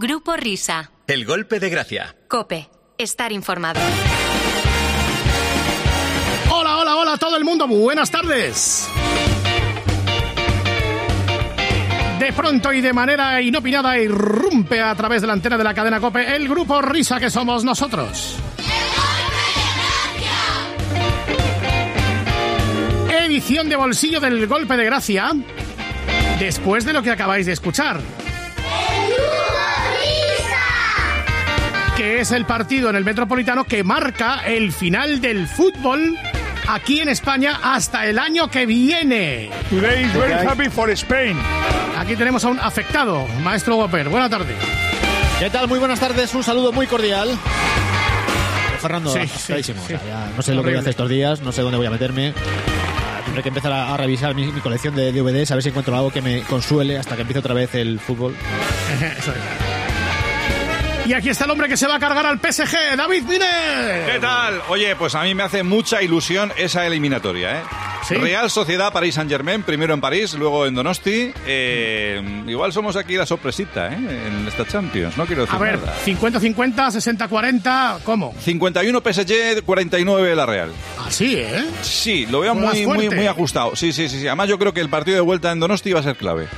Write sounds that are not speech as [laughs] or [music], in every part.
Grupo Risa. El golpe de gracia. Cope. Estar informado. Hola, hola, hola a todo el mundo. Buenas tardes. De pronto y de manera inopinada irrumpe a través de la antena de la cadena Cope el grupo Risa que somos nosotros. Edición de bolsillo del golpe de gracia. Después de lo que acabáis de escuchar. Que es el partido en el Metropolitano que marca el final del fútbol aquí en España hasta el año que viene. Today is very happy for Spain. Aquí tenemos a un afectado, maestro Whopper. Buenas tardes. ¿Qué tal? Muy buenas tardes, un saludo muy cordial. Fernando, Sí, afectadísimo. sí, O sea, sí. ya no sé lo que voy a hacer estos días, no sé dónde voy a meterme. Ah, Tendré que empezar a, a revisar mi, mi colección de DVDs, a ver si encuentro algo que me consuele hasta que empiece otra vez el fútbol. [laughs] Eso es. Y aquí está el hombre que se va a cargar al PSG, David Miner. ¿Qué tal? Oye, pues a mí me hace mucha ilusión esa eliminatoria, ¿eh? ¿Sí? Real Sociedad París Saint Germain, primero en París, luego en Donosti. Eh, igual somos aquí la sorpresita, ¿eh? En esta Champions, no quiero decir A ver, nada. 50-50, 60-40, ¿cómo? 51 PSG, 49 la Real. Así, ¿eh? Sí, lo veo muy, muy, muy ajustado. Sí, sí, sí, sí. Además yo creo que el partido de vuelta en Donosti va a ser clave.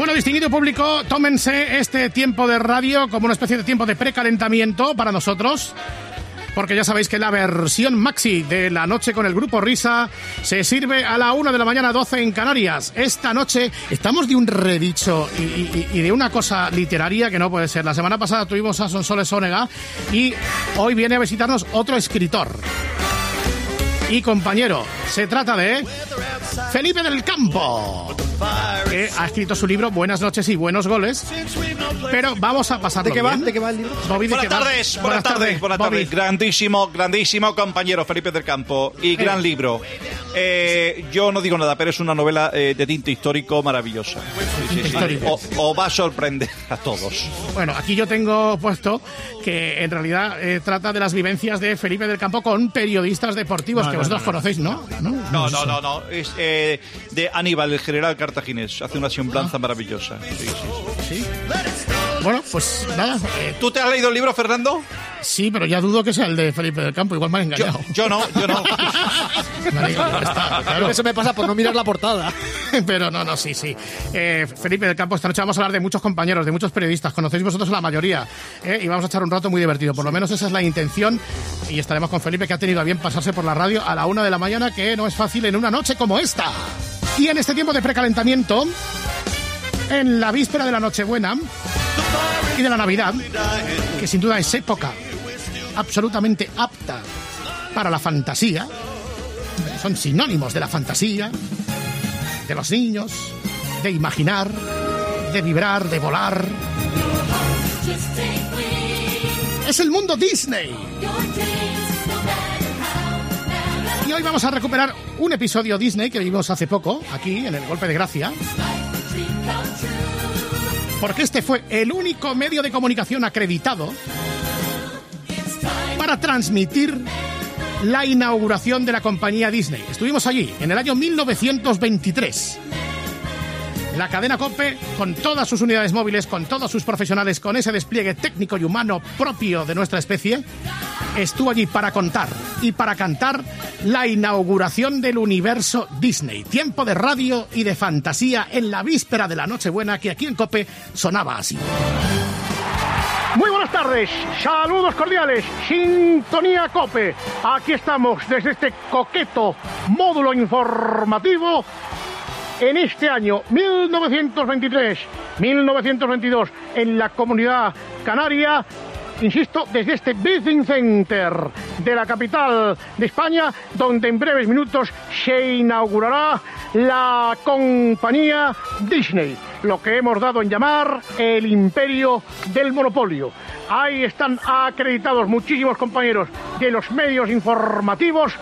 Bueno, distinguido público, tómense este tiempo de radio como una especie de tiempo de precalentamiento para nosotros. Porque ya sabéis que la versión maxi de la noche con el grupo Risa se sirve a la 1 de la mañana 12 en Canarias. Esta noche estamos de un redicho y, de una cosa literaria que no puede ser. La semana pasada tuvimos a Sonsoles Ónega y hoy viene a visitarnos otro escritor y compañero. Se trata de Felipe del Campo, que ha escrito su libro Buenas noches y buenos goles. Pero vamos a pasar ¿De qué va? ¿De qué va el libro? Bobby, ¿de Buenas qué va? tardes, buenas tardes, buenas Bobby. tardes. Grandísimo, grandísimo compañero Felipe del Campo y gran libro. Eh, yo no digo nada, pero es una novela eh, de tinte histórico maravillosa. Sí, sí, sí. O, o va a sorprender a todos. Bueno, aquí yo tengo puesto que en realidad eh, trata de las vivencias de Felipe del Campo con periodistas deportivos que vosotros conocéis, ¿no? ¿no? No, no, no, no. Es eh, de Aníbal, el general cartaginés. Hace una semblanza maravillosa. Sí, sí, sí. Bueno, pues nada. eh, ¿Tú te has leído el libro, Fernando? sí, pero ya dudo que sea el de Felipe del Campo. Igual me han Yo, engañado. yo no, yo no. [laughs] Me digo, ya está, claro. Eso me pasa por no mirar la portada. [laughs] Pero no, no, sí, sí. Eh, Felipe del Campo, esta noche vamos a hablar de muchos compañeros, de muchos periodistas. Conocéis vosotros a la mayoría. ¿eh? Y vamos a echar un rato muy divertido. Por lo menos esa es la intención. Y estaremos con Felipe, que ha tenido a bien pasarse por la radio a la una de la mañana, que no es fácil en una noche como esta. Y en este tiempo de precalentamiento, en la víspera de la Nochebuena y de la Navidad, que sin duda es época absolutamente apta para la fantasía, son sinónimos de la fantasía, de los niños, de imaginar, de vibrar, de volar. Es el mundo Disney. Y hoy vamos a recuperar un episodio Disney que vimos hace poco, aquí en el Golpe de Gracia. Porque este fue el único medio de comunicación acreditado para transmitir la inauguración de la compañía Disney. Estuvimos allí en el año 1923. La cadena COPE, con todas sus unidades móviles, con todos sus profesionales, con ese despliegue técnico y humano propio de nuestra especie, estuvo allí para contar y para cantar la inauguración del universo Disney. Tiempo de radio y de fantasía en la víspera de la Nochebuena que aquí en COPE sonaba así. Muy buenas tardes, saludos cordiales, Sintonía Cope. Aquí estamos desde este coqueto módulo informativo en este año 1923-1922 en la comunidad canaria. Insisto, desde este Business Center de la capital de España, donde en breves minutos se inaugurará la compañía Disney, lo que hemos dado en llamar el imperio del monopolio. Ahí están acreditados muchísimos compañeros de los medios informativos,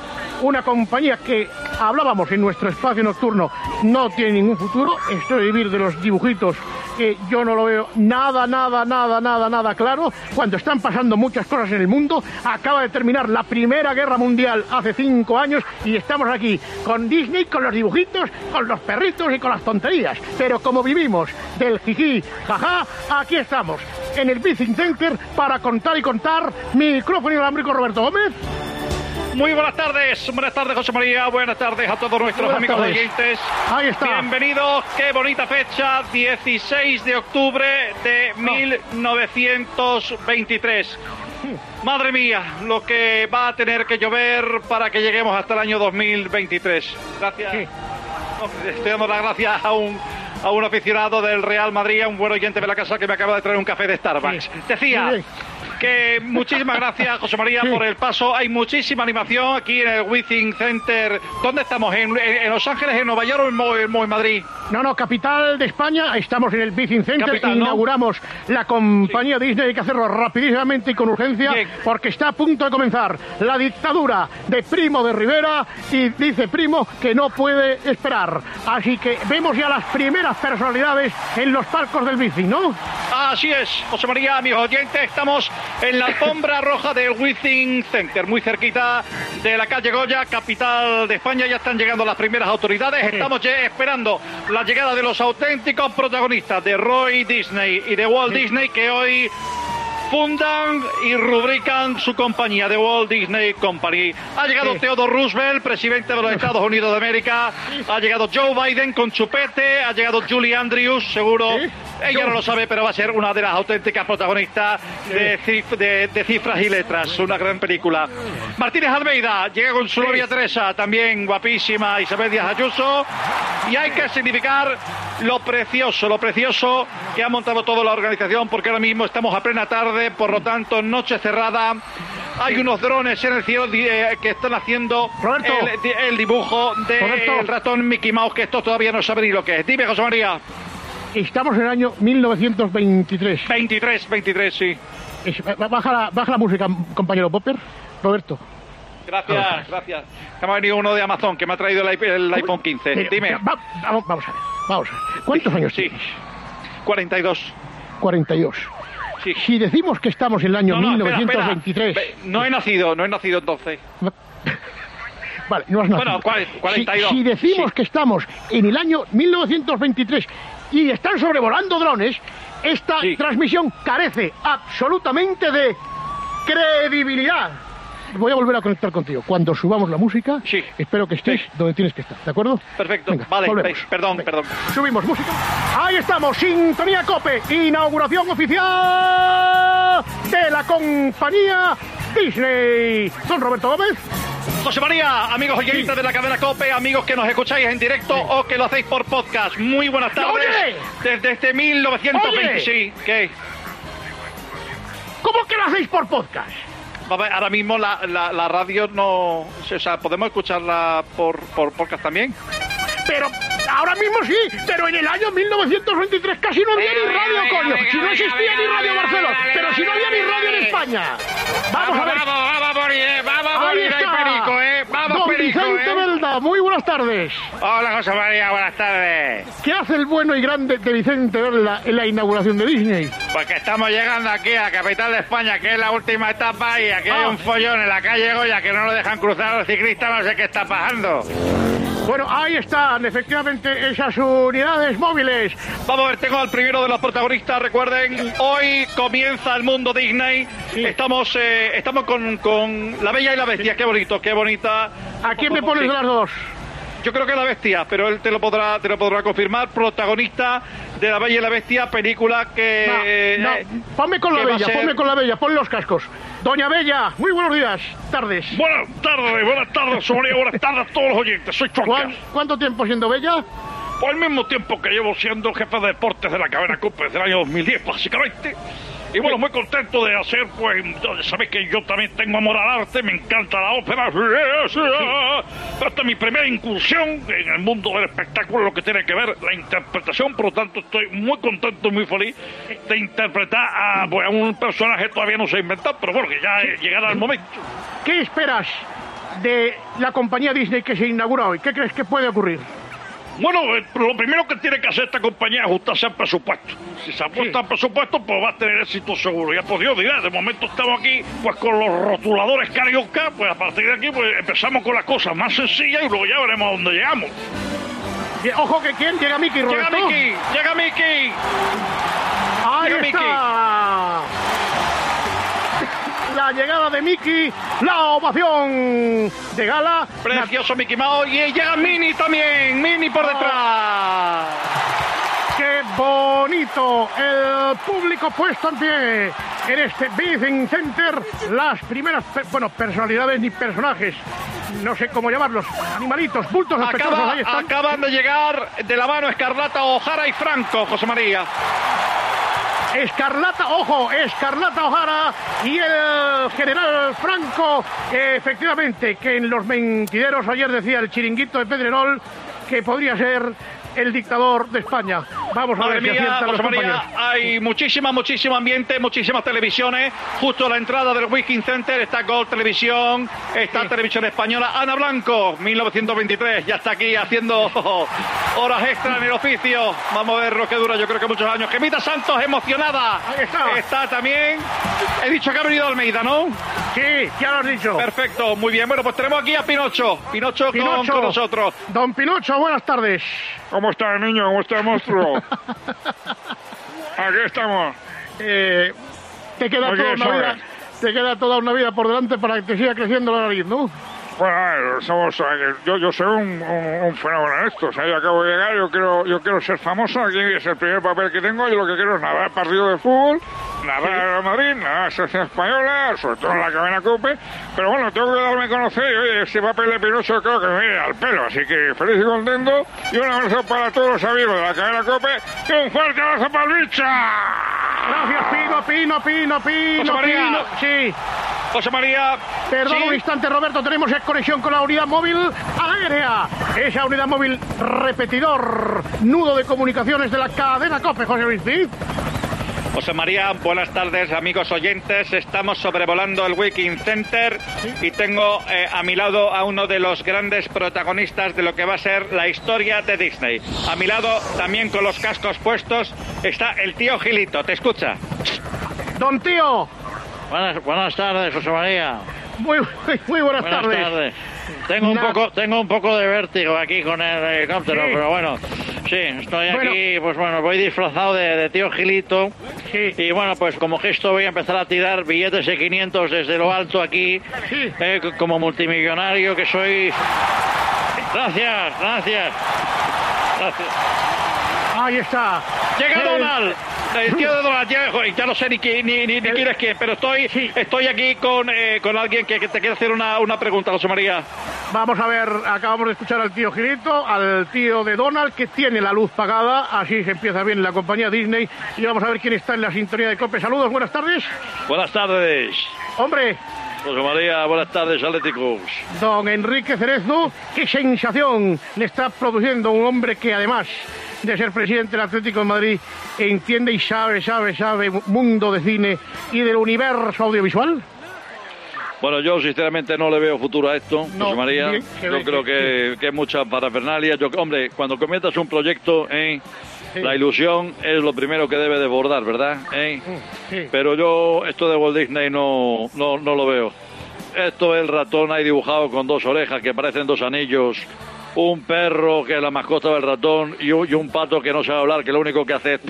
una compañía que hablábamos en nuestro espacio nocturno no tiene ningún futuro, esto de vivir de los dibujitos que yo no lo veo nada, nada, nada, nada, nada claro, cuando están pasando muchas cosas en el mundo. Acaba de terminar la Primera Guerra Mundial hace cinco años y estamos aquí con Disney, con los dibujitos, con los perritos y con las tonterías. Pero como vivimos del jiji, jaja, aquí estamos, en el Business Center para contar y contar. Micrófono inalámbrico Roberto Gómez. Muy buenas tardes, buenas tardes José María, buenas tardes a todos nuestros Buenas amigos tardes. oyentes. Ahí está. Bienvenidos, qué bonita fecha, 16 de octubre de 1923. Madre mía, lo que va a tener que llover para que lleguemos hasta el año 2023. Gracias. Sí. Estoy dando las gracias a un, a un aficionado del Real Madrid, a un buen oyente de la casa que me acaba de traer un café de Starbucks. Sí. Decía. Que muchísimas gracias, José María, Sí. por el paso. Hay muchísima animación aquí en el Withing Center. ¿Dónde estamos? ¿En, Los Ángeles, en Nueva York o en, en Madrid? No, no, capital de España. Estamos en el Business Center. Capital, ¿no? Inauguramos la compañía Disney. Hay que hacerlo rapidísimamente y con urgencia Bien. porque está a punto de comenzar la dictadura de Primo de Rivera y dice Primo que no puede esperar. Así que vemos ya las primeras personalidades en los palcos del bici, ¿no? Así es, José María, amigos oyentes, estamos en la alfombra roja del Withing Center, muy cerquita de la calle Goya, capital de España. Ya están llegando las primeras autoridades. Estamos ya esperando la llegada de los auténticos protagonistas de Roy Disney y de Walt Disney que hoy fundan y rubrican su compañía, The Walt Disney Company. Ha llegado Sí. Theodore Roosevelt, presidente de los [laughs] Estados Unidos de América. Ha llegado Joe Biden con chupete. Ha llegado Julie Andrews, seguro. Sí. Ella no lo sabe, pero va a ser una de las auténticas protagonistas de, cif- de- de cifras y letras. Una gran película. Martínez Almeida llega con su novia Teresa, también guapísima, Isabel Díaz Ayuso. Y hay que significar lo precioso, lo precioso que ha montado toda la organización, porque ahora mismo estamos a plena tarde, por lo tanto, noche cerrada. Hay unos drones en el cielo eh, que están haciendo Roberto. el, di- el dibujo del ratón Mickey Mouse, que esto todavía no sabe ni lo que es. Dime, José María. Estamos en el año 1923. 23, 23, sí. Es- Baja la, baja la música, compañero Popper. Roberto. Gracias, gracias. Que me ha venido uno de Amazon que me ha traído el, iP- el iPhone 15. Mira, Dime. va- vamos, vamos a ver. Vamos a ver. ¿Cuántos años Sí. tienes? 42. 42. Sí. Si decimos que estamos en el año No, no, espera, espera. 1923. Ve, No he nacido, no he nacido entonces. [laughs] Vale, no has nacido. Bueno, cual- 42, Si, si decimos sí. que estamos en el año 1923 y están sobrevolando drones, esta Sí. transmisión carece absolutamente de credibilidad. Voy a volver a conectar contigo. Cuando subamos la música, Sí. espero que estés Sí. donde tienes que estar, ¿de acuerdo? Perfecto. Venga, vale, volvemos. ve, perdón, Venga. perdón. Subimos música. Ahí estamos, Sintonía Cope, inauguración oficial de la compañía Disney. Don Roberto Gómez. José María, amigos oyentes de la cadena COPE, amigos que nos escucháis en directo o que lo hacéis por podcast. Muy buenas tardes. ¡Oye! Desde este 1920. ¡Oye! Sí, ¿qué? ¿Cómo que lo hacéis por podcast? Ahora mismo la, la, la radio no... O sea, ¿podemos escucharla por, por podcast también? Pero ahora mismo sí, pero en el año 1923 casi no había ni radio, coño. Si no existía ni Radio Barcelona, pero si no había ni radio en España. Vamos a ver. vamos, vamos vamos Ahí está. perico, ¿eh? Vamos, Don perico, Muy buenas tardes. Hola, José María, buenas tardes. ¿Qué hace el bueno y grande de Vicente Velda en la inauguración de Disney? Pues que estamos llegando aquí a la capital de España, que es la última etapa, y aquí hay Ah. un follón en la calle Goya que no lo dejan cruzar a los ciclistas, no sé qué está pasando. Bueno, ahí están, efectivamente, esas unidades móviles. Vamos a ver, tengo al primero de los protagonistas, recuerden, hoy comienza el mundo Disney. Sí. Estamos eh, estamos con, con La Bella y la Bestia, qué bonito, qué bonita. ¿A quién me pones Sí. de las dos? Yo creo que la bestia, pero él te lo podrá, te lo podrá confirmar. Protagonista de La Bella y la Bestia, película que. No, no, eh, ponme con la bella, ser- ponme con la bella, ponle los cascos. Doña Bella, muy buenos días, tardes. Buenas tardes, buenas tardes, Somalia, buenas tardes a todos los oyentes. Soy ¿Cuán- Chorcas. ¿Cuánto tiempo siendo bella? Por el mismo tiempo que llevo siendo jefe de deportes de la cadena Cope desde el año 2010, básicamente. Y bueno, muy contento de hacer, pues, sabéis que yo también tengo amor al arte, me encanta la ópera. Esta es mi primera incursión en el mundo del espectáculo, lo que tiene que ver la interpretación. Por lo tanto, estoy muy contento y muy feliz de interpretar a, pues, a un personaje que todavía no se ha inventado, pero bueno, que ya llegará el momento. ¿Qué esperas de la compañía Disney que se inaugura hoy? ¿Qué crees que puede ocurrir? Bueno, eh, lo primero que tiene que hacer esta compañía es ajustarse al presupuesto. Si se ajusta al presupuesto, pues va a tener éxito seguro. Ya por Dios, dirá, de momento estamos aquí pues con los rotuladores carioca, pues a partir de aquí pues empezamos con las cosas más sencillas y luego ya veremos a dónde llegamos. Ojo que quién llega Llega Roberto. Miki, llega Miki. Ahí Llega está. La llegada de Miki, la ovación de gala. Precioso Mickey Mouse y llega Mini también, Mini por detrás. ¡Qué bonito! El público puesto en pie en este Business Center. Las primeras, bueno, personalidades ni personajes, no sé cómo llamarlos, animalitos, bultos Acaba- ahí están. acaban de llegar de la mano Escarlata Ojara y Franco, José María. Escarlata, ojo, Escarlata O'Hara y el general Franco, efectivamente, que en los mentideros ayer decía el chiringuito de Pedrerol que podría ser el dictador de España. Vamos a Madre ver si mía, aciertan los compañeros. hay muchísima, muchísimo ambiente, muchísimas televisiones. Justo a la entrada del Wiking Center está Gold Televisión, está Sí. Televisión Española. Ana Blanco, 1923, ya está aquí haciendo [laughs] horas extra en el oficio. Vamos a ver lo que dura, yo creo que muchos años. Gemita Santos, emocionada. Ahí está. Está también. He dicho que ha venido Almeida, ¿no? Sí, ya lo has dicho. Perfecto, muy bien. Bueno, pues tenemos aquí a Pinocho. Pinocho, con- Pinocho. con nosotros. Don Pinocho, buenas tardes. ¿Cómo está el niño? ¿Cómo está monstruo? Aquí estamos. Eh, te queda toda una vida, te queda toda una vida por delante para que te siga creciendo la nariz, ¿no? Bueno, a ver, somos, eh, yo, yo soy un, un- un fenómeno en esto. O sea, yo acabo de llegar, yo quiero, yo quiero ser famoso. Aquí es el primer papel que tengo. Yo lo que quiero es nadar partido de fútbol, nadar a Madrid, nadar a Selección Española, sobre todo en la cadena Cope. Pero bueno, tengo que darme a conocer. Y oye, este papel de Pinocho creo que me viene al pelo. Así que feliz y contento. Y un abrazo para todos los amigos de la cadena Cope. Y un fuerte abrazo para el bicha. Gracias, Pino, Pino, Pino, Pino, María. Pino. Sí. José María. Perdón ¿sí? un instante, Roberto, tenemos conexión con la unidad móvil aérea. Esa unidad móvil repetidor, nudo de comunicaciones de la cadena COPE, José Luis Cid. José María, buenas tardes amigos oyentes. Estamos sobrevolando el Wiking Center y tengo eh, a mi lado a uno de los grandes protagonistas de lo que va a ser la historia de Disney. A mi lado, también con los cascos puestos, está el tío Gilito. ¿Te escucha? Don Tío, Buenas, buenas tardes, José María. Muy, muy buenas, Buenas tardes. tardes. Tengo un poco, tengo un poco de vértigo aquí con el helicóptero, Sí. pero bueno, sí, estoy Bueno. aquí, pues bueno, voy disfrazado de, de tío Gilito. Sí. Y bueno, pues como gesto voy a empezar a tirar billetes de 500 desde lo alto aquí, Sí. eh, como multimillonario que soy. Gracias, gracias. Gracias. Ahí está. Llega Donald. El tío de Donald, ya, ya no sé ni, qui- ni, ni, ni quién es quién, pero estoy, Sí. estoy aquí con, eh, con alguien que, que te quiere hacer una, una pregunta, José María. Vamos a ver, acabamos de escuchar al tío Gilito, al tío de Donald, que tiene la luz pagada, así se empieza bien la compañía Disney, y vamos a ver quién está en la sintonía de COPE. Saludos, buenas tardes. Buenas tardes. Hombre, José María, buenas tardes, Atléticos. Don Enrique Cerezo, qué sensación le está produciendo un hombre que además de ser presidente del Atlético de Madrid entiende y sabe, sabe, sabe mundo de cine y del universo audiovisual. Bueno, yo sinceramente no le veo futuro a esto, No, José María. bien, yo creo que, que es mucha parafernalia. Yo, hombre, cuando comienzas un proyecto, ¿eh? la ilusión es lo primero que debe desbordar, ¿verdad? ¿Eh? Sí. Pero yo esto de Walt Disney no, no, no lo veo. Esto es el ratón ahí dibujado con dos orejas que parecen dos anillos. Un perro que es la mascota del ratón y un, y un pato que no sabe hablar, que lo único que hace es...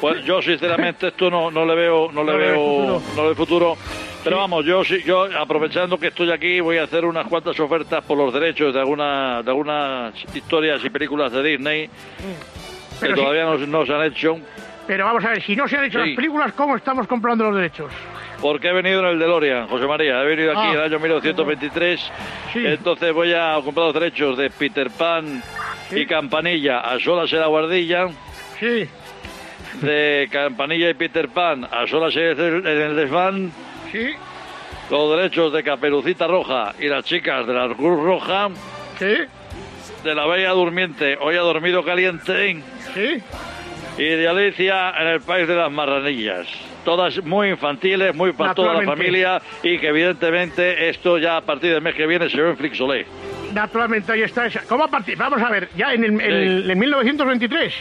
Pues yo sinceramente esto no, no le veo, no le No veo, no le veo futuro. Pero vamos, yo yo aprovechando que estoy aquí voy a hacer unas cuantas ofertas por los derechos de alguna, de algunas historias y películas de Disney que Pero sí- todavía no, no se han hecho. Pero vamos a ver, si no se han hecho Sí. las películas, ¿cómo estamos comprando los derechos? Porque he venido en el DeLorean, José María. He venido aquí Ah. en el año 1923. Sí. Entonces voy a comprar los derechos de Peter Pan y Campanilla a solas en la guardilla. Sí, De Campanilla y Peter Pan a solas en el, en el desván. sí, Los derechos de Caperucita Roja y las chicas de la Cruz Roja. sí, De la Bella Durmiente, hoy ha dormido caliente. sí. Y de Alicia en el País de las Marranillas. Todas muy infantiles, muy para toda la familia y que evidentemente esto ya a partir del mes que viene se ve en Flixolé. Naturalmente, ahí está esa. ¿Cómo partir? Vamos a ver, ya en, el, el- en 1923.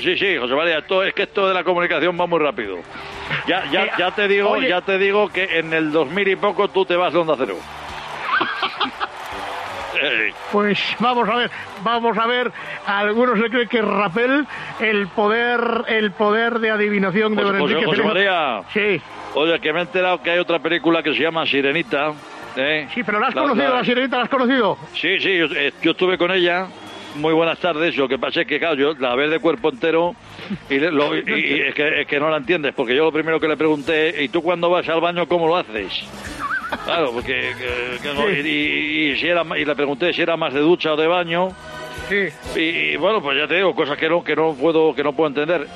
Sí, sí, José María, esto, es que esto de la comunicación va muy rápido. Ya, ya, Eh, ya te digo, oye. ya te digo que en el 2000 y poco tú te vas de Onda Cero. Pues vamos a ver, vamos a ver. A algunos le creen que Rapel, el poder, el poder de adivinación de José, José- Enrique José. María. Sí, Oye, que me he enterado que hay otra película que se llama Sirenita. ¿eh? sí, pero ¿la has conocido, la sirenita, la has conocido? Sí, sí, yo, eh, yo estuve con ella. Muy buenas tardes. Lo que pasa es que, claro, yo la ves de cuerpo entero y, lo- y- y es, que, es que no la entiendes, porque yo lo primero que le pregunté, ¿y tú cuando vas al baño cómo lo haces? Claro, porque que- que no- y, y- y si era, y le pregunté si era más de ducha o de baño. Sí. Y, y, bueno, pues ya te digo, cosas que no, que no puedo, que no puedo entender.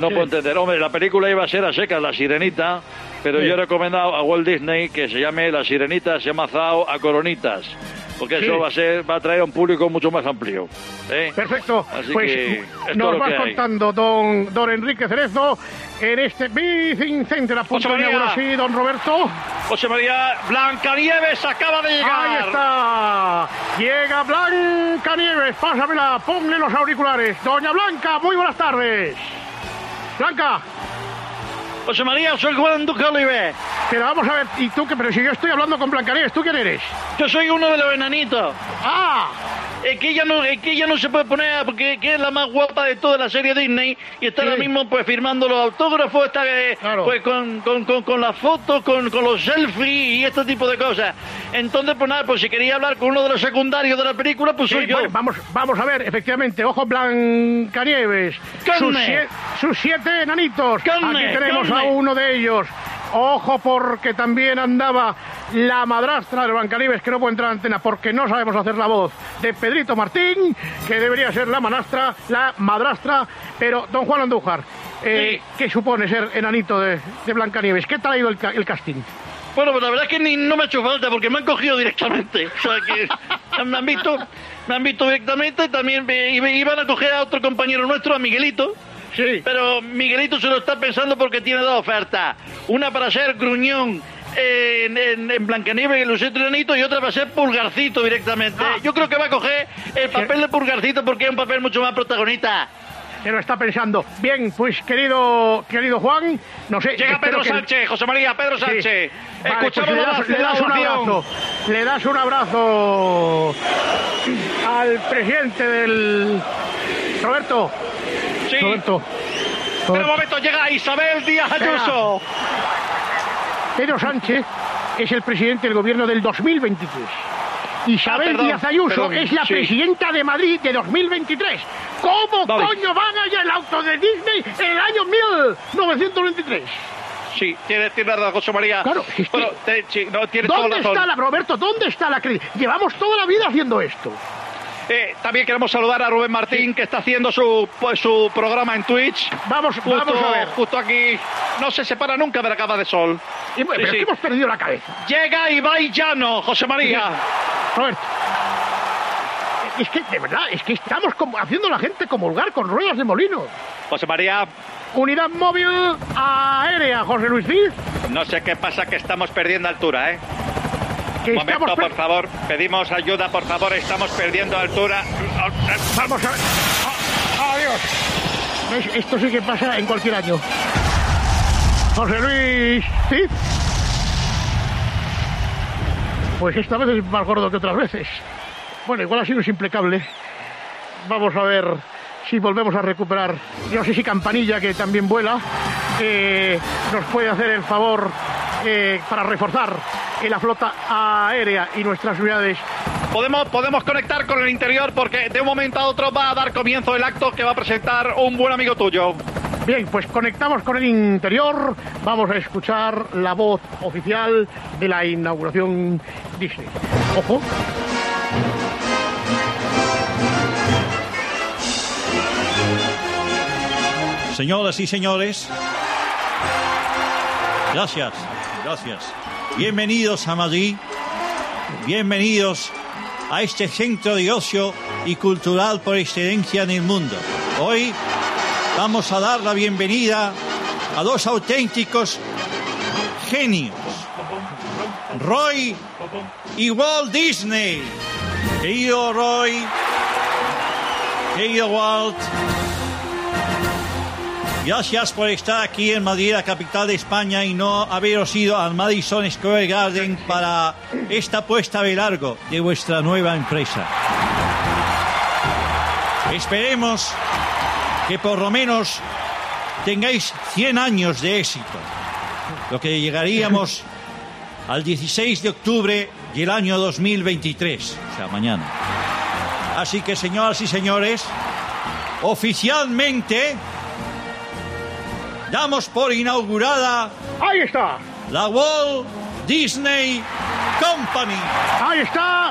No puedo entender. Hombre, la película iba a ser a secas, La Sirenita, pero Sí. yo he recomendado a Walt Disney que se llame La Sirenita, se llama Zao a Coronitas. Porque Sí. eso va a ser, va a traer a un público mucho más amplio. ¿eh? Perfecto. Así pues que nos hay. contando don, don Enrique Cerezo en este Big Center a punto José de. Sí, don Roberto. José María Blancanieves acaba de llegar. Ahí está. Llega Blanca Nieves. Pásamela. Ponle los auriculares. Doña Blanca, muy buenas tardes. Blanca. José María, soy Juan Duque Oliver. Pero vamos a ver, ¿y tú qué? Pero si yo estoy hablando con Blancanieves, ¿tú quién eres? Yo soy uno de los enanitos. ¡Ah! Es que ella no, es que ella no se puede poner porque que es la más guapa de toda la serie Disney y está Sí. ahora mismo pues firmando los autógrafos, está eh, Claro. pues con, con, con, con las fotos, con, con los selfies y este tipo de cosas. Entonces, pues nada, pues si quería hablar con uno de los secundarios de la película, pues soy Sí, yo. bueno, vamos, vamos a ver, efectivamente, ojo Blancanieves. Sus, sie- sus siete enanitos. Aquí tenemos a uno de ellos. Ojo porque también andaba la madrastra de Blancanieves, que no puede entrar en antena porque no sabemos hacer la voz, de Pedrito Martín, que debería ser la manastra, la madrastra, pero don Juan Andújar, eh, ¿qué supone ser enanito de, de Blancanieves? ¿Qué tal ha ido el, el casting? Bueno, pues la verdad es que ni, no me ha hecho falta porque me han cogido directamente. O sea que [laughs] me han visto, me han visto directamente y también me- iba- iban a coger a otro compañero nuestro, a Miguelito. Sí. Pero Miguelito se lo está pensando porque tiene dos ofertas. Una para ser gruñón en, en, en Blancanieves y el Lucito Enanito y otra para ser pulgarcito directamente. Ah. Yo creo que va a coger el papel de pulgarcito porque es un papel mucho más protagonista. Se lo está pensando. Bien, pues querido, querido Juan, no sé. Llega Pedro que- Sánchez, José María, Pedro Sí. Sánchez. Vale, Escuchamos pues le, la, das, le la das un abrazo. Le das un abrazo al presidente del. Roberto. Sí. Roberto. Pero un momento, llega Isabel Díaz Ayuso. Pedro Sánchez es el presidente del gobierno del 2023. Isabel Ah, perdón, Díaz Ayuso perdón, es la sí. presidenta de Madrid de 2023. ¿Cómo coño van allá el auto de Disney en el año 1923? Sí, tiene, tiene razón, José María. Claro, Bueno, sí, no, tiene toda ¿Dónde razón. está la Roberto? ¿Dónde está la cre- Llevamos toda la vida haciendo esto. Eh, también queremos saludar a Rubén Martín, que está haciendo su, pues, su programa en Twitch. Vamos, Justo, vamos a ver. justo aquí. No se separa nunca de la capa de sol. Y Sí, pero sí. que hemos perdido la cabeza. Llega Ibai Llano, José María. Roberto. Es que, de verdad, es que estamos como haciendo a la gente comulgar con ruedas de molino. José María, Unidad móvil aérea, José Luis Cid. no sé qué pasa, que estamos perdiendo altura, ¿eh? Momento, estamos por favor. Pedimos ayuda, por favor. Estamos perdiendo altura. Vamos a ver. Ah, Adiós. Esto sí que pasa en cualquier año. José Luis Cid. Pues esta vez es más gordo que otras veces. Bueno, igual ha sido impecable. Vamos a ver si volvemos a recuperar. No sé si Campanilla, que también vuela, eh, nos puede hacer el favor eh, para reforzar en la flota aérea y nuestras unidades. Podemos, podemos conectar con el interior porque de un momento a otro va a dar comienzo el acto que va a presentar un buen amigo tuyo. Bien, pues conectamos con el interior. Vamos a escuchar la voz oficial de la inauguración Disney. Ojo. Señoras y señores, gracias, gracias. Bienvenidos a Madrid, bienvenidos a este centro de ocio y cultural por excelencia en el mundo. Hoy vamos a dar la bienvenida a dos auténticos genios, Roy y Walt Disney. Querido Roy, querido Walt, gracias por estar aquí en Madrid, la capital de España, y no haberos ido al Madison Square Garden para esta puesta de largo de vuestra nueva empresa. Esperemos que por lo menos tengáis 100 años de éxito, lo que llegaríamos [laughs] al 16 de octubre del año 2023, o sea, mañana. Así que, señoras y señores, oficialmente damos por inaugurada Ahí está. la Walt Disney Company. Ahí está.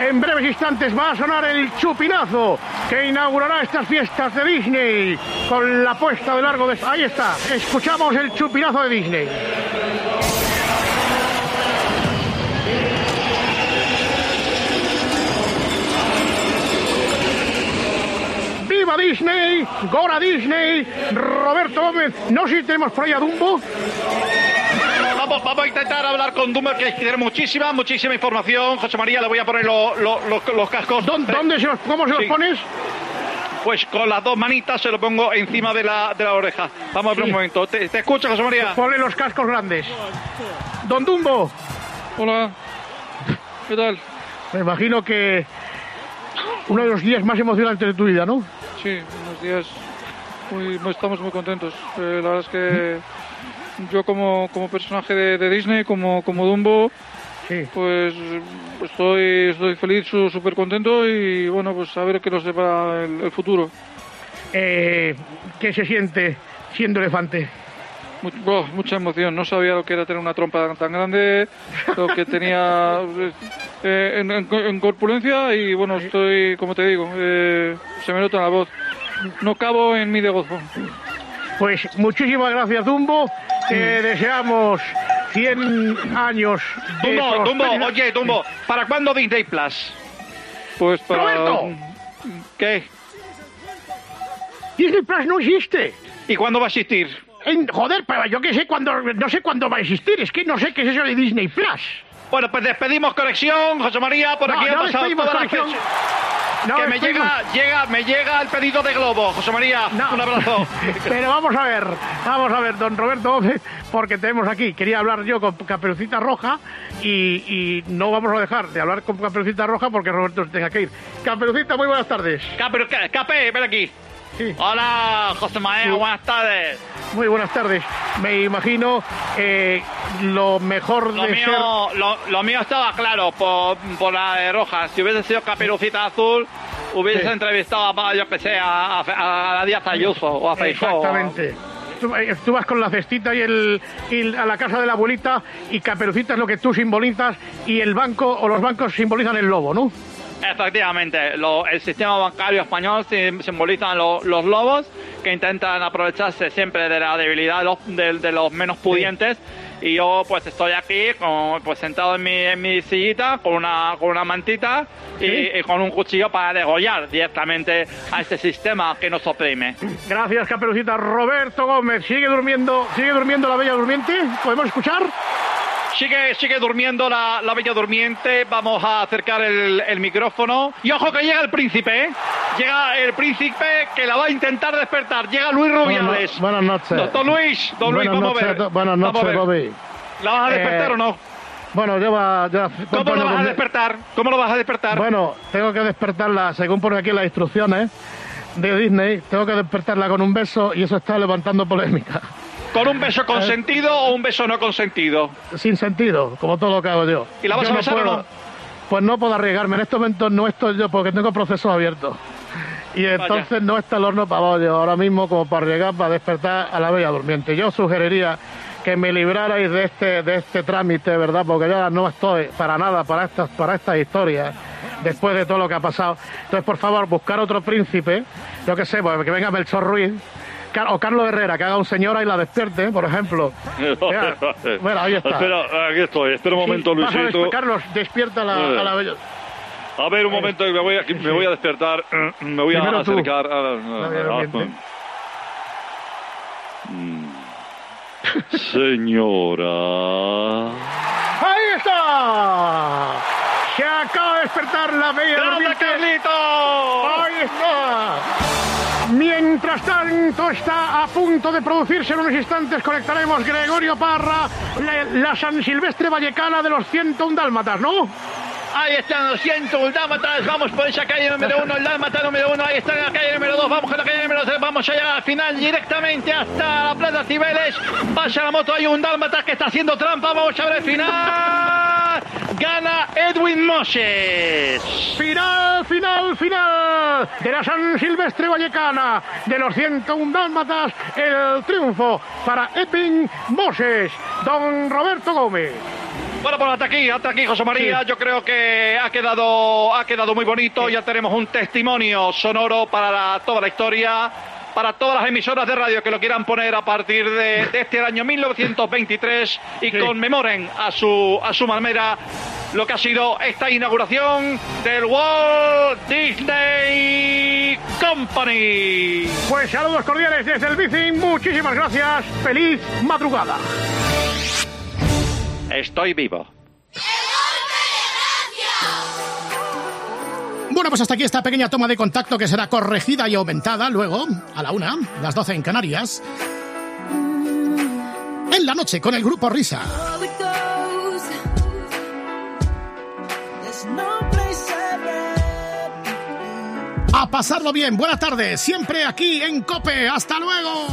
En breves instantes va a sonar el chupinazo que inaugurará estas fiestas de Disney con la puesta de largo de... Ahí está. Escuchamos el chupinazo de Disney. ¡Viva Disney! ¡Gora Disney! Roberto Gómez. No sé si tenemos por ahí a Dumbo. Vamos, vamos a intentar hablar con Dumber, que tiene muchísima, muchísima información. José María, le voy a poner lo- lo- lo- los cascos. ¿Dónde, dónde se los, ¿Cómo se los Sí. pones? Pues con las dos manitas se lo pongo encima de la, de la oreja. Vamos a ver Sí. un momento. ¿Te, te escucho, José María? Ponle los cascos grandes. Don Dumbo. Hola. ¿Qué tal? Me imagino que uno de los días más emocionantes de tu vida, ¿no? Sí, unos días muy, muy- estamos muy contentos. Eh, la verdad es que yo como, como personaje de, de Disney, como, como Dumbo, pues estoy, estoy feliz, súper contento y bueno, pues a ver qué nos depara el, el futuro. Eh, ¿Qué se siente siendo elefante? Mucha emoción, no sabía lo que era tener una trompa tan grande, lo que tenía [laughs] eh, en, en- en corpulencia y bueno, estoy, como te digo, eh, se me nota la voz. No cabo en mi de gozo. Pues muchísimas gracias, Dumbo. Te deseamos 100 años de Dumbo, Dumbo, oye, Dumbo, ¿para cuándo Disney Plus? Pues para... ¡Roberto! ¿Qué? Disney Plus no existe. ¿Y cuándo va a existir? En- joder, pero yo que sé cuándo, no sé cuándo va a existir. Es que no sé qué es eso de Disney Plus. Bueno, pues despedimos conexión, José María, por No, aquí no ha pasado todas las conexión. No, que me llega, llega, me llega el pedido de Globo, José María. Un abrazo. [laughs] Pero vamos a ver, vamos a ver, don Roberto porque tenemos aquí, quería hablar yo con Caperucita Roja y, y no vamos a dejar de hablar con Caperucita Roja porque Roberto se tenga que ir. Caperucita, muy buenas tardes. Cape, Cape, ven aquí. Hola, José María, buenas tardes. Muy buenas tardes. Me imagino eh, lo mejor Lo de ser... mío, lo, lo mío estaba claro por, por la de roja. Si hubiese sido Caperucita Azul, hubiese Sí. entrevistado a, yo que sé, a, a, a Díaz Ayuso o a Feijóo. Exactamente. Tú, eh, tú vas con la cestita y, el, y a la casa de la abuelita y Caperucita es lo que tú simbolizas y el banco o los bancos simbolizan el lobo, ¿no? Efectivamente, lo- el sistema bancario español sim- simbolizan lo- los lobos que intentan aprovecharse siempre de la debilidad de los, de, de los menos pudientes. Y yo pues estoy aquí con- pues sentado en mi, en mi sillita con una, con una mantita y, Sí. y con un cuchillo para degollar directamente a este sistema que nos oprime. Gracias, Caperucita. Roberto Gómez, ¿sigue durmiendo, sigue durmiendo la bella durmiente? ¿Podemos escuchar? Sigue, sigue durmiendo la, la bella durmiente. Vamos a acercar el, el micrófono. Y ojo que llega el príncipe, ¿eh? Llega el príncipe que la va a intentar despertar. Llega Luis Rubiales. Buenas noches. Doctor Luis, don Luis, Buenas vamos a ver. do- buenas noches, ver. Bobby. ¿La vas a despertar Eh, o no? Bueno, lleva... lleva ¿Cómo lo vas a despertar? ¿Cómo lo vas a despertar? Bueno, tengo que despertarla, según pone aquí las instrucciones de Disney, tengo que despertarla con un beso y eso está levantando polémica. ¿Con un beso consentido o un beso no consentido? Sin sentido, como todo lo que hago yo. ¿Y la vas Yo a besar o puedo- no? Pues no puedo arriesgarme, en este momento no estoy yo porque tengo procesos abiertos. Y entonces no está el horno para bollo ahora mismo como para arriesgar, para despertar a la bella durmiente. Yo sugeriría que me librarais de este, de este trámite, ¿verdad? Porque yo no estoy para nada para estas, para estas historias, después de todo lo que ha pasado. Entonces, por favor, buscar otro príncipe, yo qué sé, pues que venga Melchor Ruiz, Car- o Carlos Herrera, que haga un señora y la despierte, por ejemplo. [laughs] Mira, bueno, ahí está. Espera, aquí estoy. Espera un Sí, momento, a Luisito. Carlos, despierta la, a la bella. A ver, un momento, que me voy a, me voy a despertar. Me voy a Primero acercar a... a- La a-. Mm. Señora... ¡Ahí está! Se acaba de despertar la bella ¡Grande. Carlito! ¡Ahí está! Mientras tanto, está a punto de producirse en unos instantes. Conectaremos Gregorio Parra, la, San Silvestre Vallecana de los 101 Dálmatas, ¿no? Ahí están los 101 dálmatas. Vamos por esa calle número uno, el dálmata número uno. Ahí está la calle número dos. Vamos con la calle número tres. Vamos allá al final directamente hasta la Plaza Cibeles. Pasa la moto. Hay un dálmata que está haciendo trampa. Vamos a ver el final. Gana Edwin Moses. Final, final, final de la San Silvestre Vallecana de los 101 Dálmatas. El triunfo para Epping Moses, don Roberto Gómez. Bueno, pues hasta aquí, hasta aquí, José María. Sí. Yo creo que ha quedado, ha quedado muy bonito. Ya tenemos un testimonio sonoro para la- toda la historia, para todas las emisoras de radio que lo quieran poner a partir de, de este año 1923 y conmemoren a su, a su manera lo que ha sido esta inauguración del Walt Disney Company. Pues saludos cordiales desde el Bicing. Muchísimas gracias. Feliz madrugada. Estoy vivo. Bueno, pues hasta aquí esta pequeña toma de contacto que será corregida y aumentada luego, a la una, las 12 en Canarias. En la noche con el grupo Risa. A pasarlo bien, buena tarde, siempre aquí en Cope. Hasta luego.